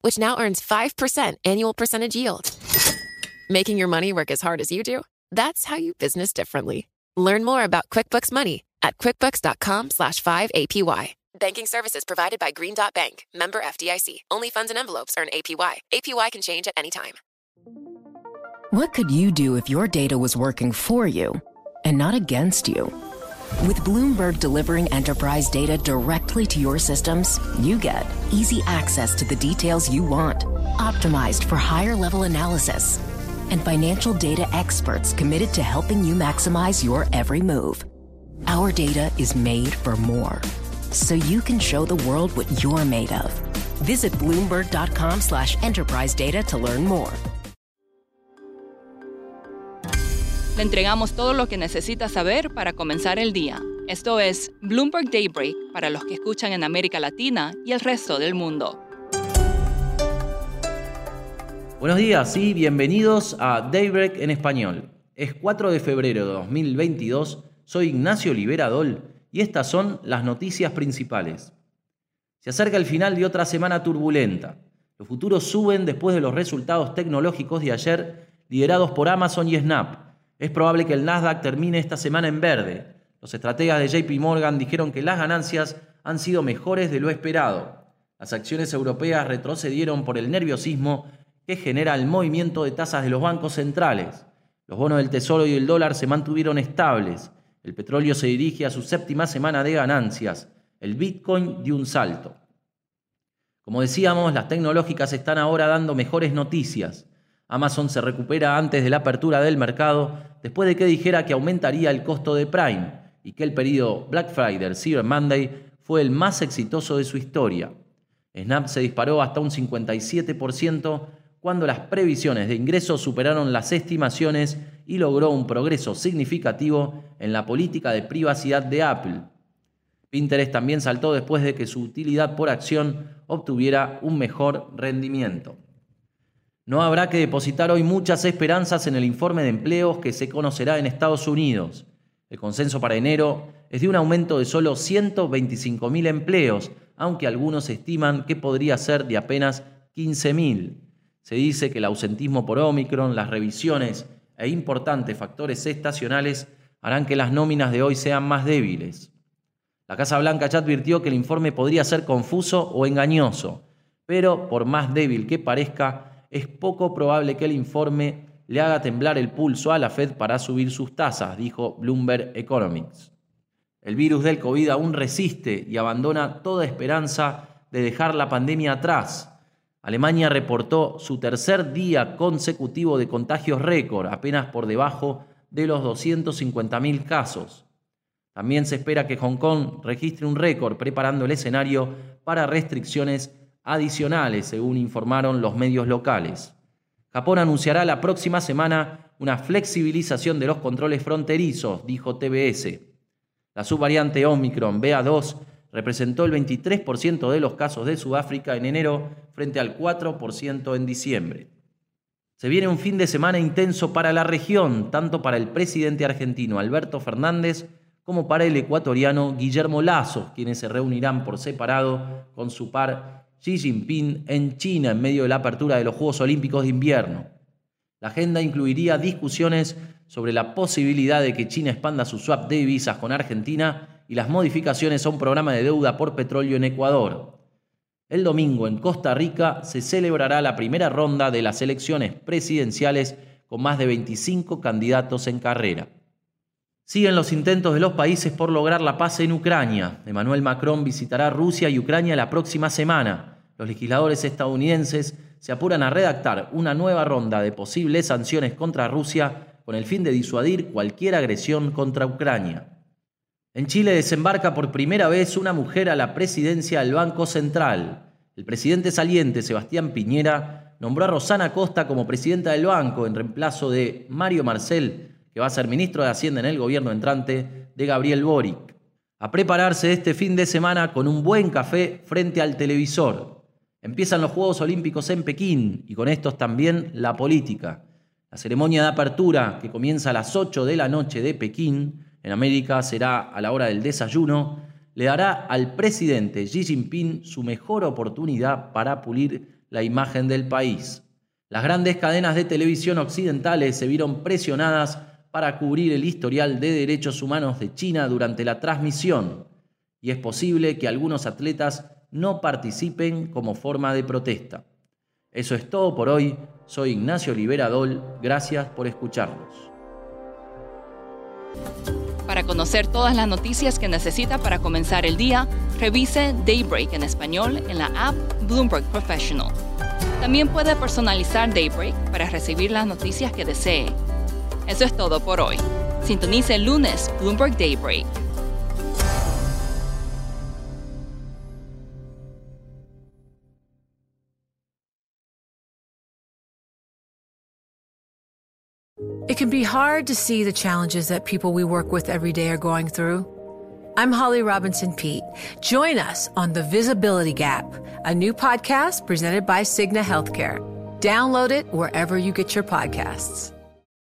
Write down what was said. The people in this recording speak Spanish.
which now earns 5% annual percentage yield. Making your money work as hard as you do? That's how you business differently. Learn more about QuickBooks Money at quickbooks.com slash 5APY. Banking services provided by Green Dot Bank, member FDIC. Only funds and envelopes earn APY. APY can change at any time. What could you do if your data was working for you and not against you? With Bloomberg delivering enterprise data directly to your systems, you get easy access to the details you want, optimized for higher level analysis, and financial data experts committed to helping you maximize your every move. Our data is made for more, so you can show the world what you're made of. Visit Bloomberg.com slash enterprise data to learn more. Le entregamos todo lo que necesita saber para comenzar el día. Esto es Bloomberg Daybreak para los que escuchan en América Latina y el resto del mundo. Buenos días y bienvenidos a Daybreak en español. Es 4 de febrero de 2022, soy Ignacio Liberadol y estas son las noticias principales. Se acerca el final de otra semana turbulenta. Los futuros suben después de los resultados tecnológicos de ayer liderados por Amazon y Snap es probable que el Nasdaq termine esta semana en verde. Los estrategas de JP Morgan dijeron que las ganancias han sido mejores de lo esperado. Las acciones europeas retrocedieron por el nerviosismo que genera el movimiento de tasas de los bancos centrales. Los bonos del Tesoro y el dólar se mantuvieron estables. El petróleo se dirige a su séptima semana de ganancias. El Bitcoin dio un salto. Como decíamos, las tecnológicas están ahora dando mejores noticias. Amazon se recupera antes de la apertura del mercado después de que dijera que aumentaría el costo de Prime y que el periodo Black Friday Cyber Monday fue el más exitoso de su historia. Snap se disparó hasta un 57% cuando las previsiones de ingresos superaron las estimaciones y logró un progreso significativo en la política de privacidad de Apple. Pinterest también saltó después de que su utilidad por acción obtuviera un mejor rendimiento. No habrá que depositar hoy muchas esperanzas en el informe de empleos que se conocerá en Estados Unidos. El consenso para enero es de un aumento de solo 125.000 empleos, aunque algunos estiman que podría ser de apenas 15.000. Se dice que el ausentismo por Omicron, las revisiones e importantes factores estacionales harán que las nóminas de hoy sean más débiles. La Casa Blanca ya advirtió que el informe podría ser confuso o engañoso, pero por más débil que parezca, es poco probable que el informe le haga temblar el pulso a la Fed para subir sus tasas, dijo Bloomberg Economics. El virus del COVID aún resiste y abandona toda esperanza de dejar la pandemia atrás. Alemania reportó su tercer día consecutivo de contagios récord, apenas por debajo de los 250.000 casos. También se espera que Hong Kong registre un récord preparando el escenario para restricciones adicionales, según informaron los medios locales. Japón anunciará la próxima semana una flexibilización de los controles fronterizos, dijo TBS. La subvariante Omicron BA2 representó el 23% de los casos de Sudáfrica en enero frente al 4% en diciembre. Se viene un fin de semana intenso para la región, tanto para el presidente argentino Alberto Fernández como para el ecuatoriano Guillermo Lazo, quienes se reunirán por separado con su par Xi Jinping en China en medio de la apertura de los Juegos Olímpicos de Invierno. La agenda incluiría discusiones sobre la posibilidad de que China expanda su swap de divisas con Argentina y las modificaciones a un programa de deuda por petróleo en Ecuador. El domingo en Costa Rica se celebrará la primera ronda de las elecciones presidenciales con más de 25 candidatos en carrera. Siguen los intentos de los países por lograr la paz en Ucrania. Emmanuel Macron visitará Rusia y Ucrania la próxima semana. Los legisladores estadounidenses se apuran a redactar una nueva ronda de posibles sanciones contra Rusia con el fin de disuadir cualquier agresión contra Ucrania. En Chile desembarca por primera vez una mujer a la presidencia del Banco Central. El presidente saliente, Sebastián Piñera, nombró a Rosana Costa como presidenta del banco en reemplazo de Mario Marcel, que va a ser ministro de Hacienda en el gobierno entrante de Gabriel Boric. A prepararse este fin de semana con un buen café frente al televisor. Empiezan los Juegos Olímpicos en Pekín y con estos también la política. La ceremonia de apertura, que comienza a las 8 de la noche de Pekín, en América será a la hora del desayuno, le dará al presidente Xi Jinping su mejor oportunidad para pulir la imagen del país. Las grandes cadenas de televisión occidentales se vieron presionadas para cubrir el historial de derechos humanos de China durante la transmisión, y es posible que algunos atletas no participen como forma de protesta. Eso es todo por hoy. Soy Ignacio Liberadol. Gracias por escucharnos. Para conocer todas las noticias que necesita para comenzar el día, revise Daybreak en español en la app Bloomberg Professional. También puede personalizar Daybreak para recibir las noticias que desee. Eso es todo por hoy. Sintonice el lunes Bloomberg Daybreak. It can be hard to see the challenges that people we work with every day are going through. I'm Holly Robinson Pete. Join us on The Visibility Gap, a new podcast presented by Cigna Healthcare. Download it wherever you get your podcasts.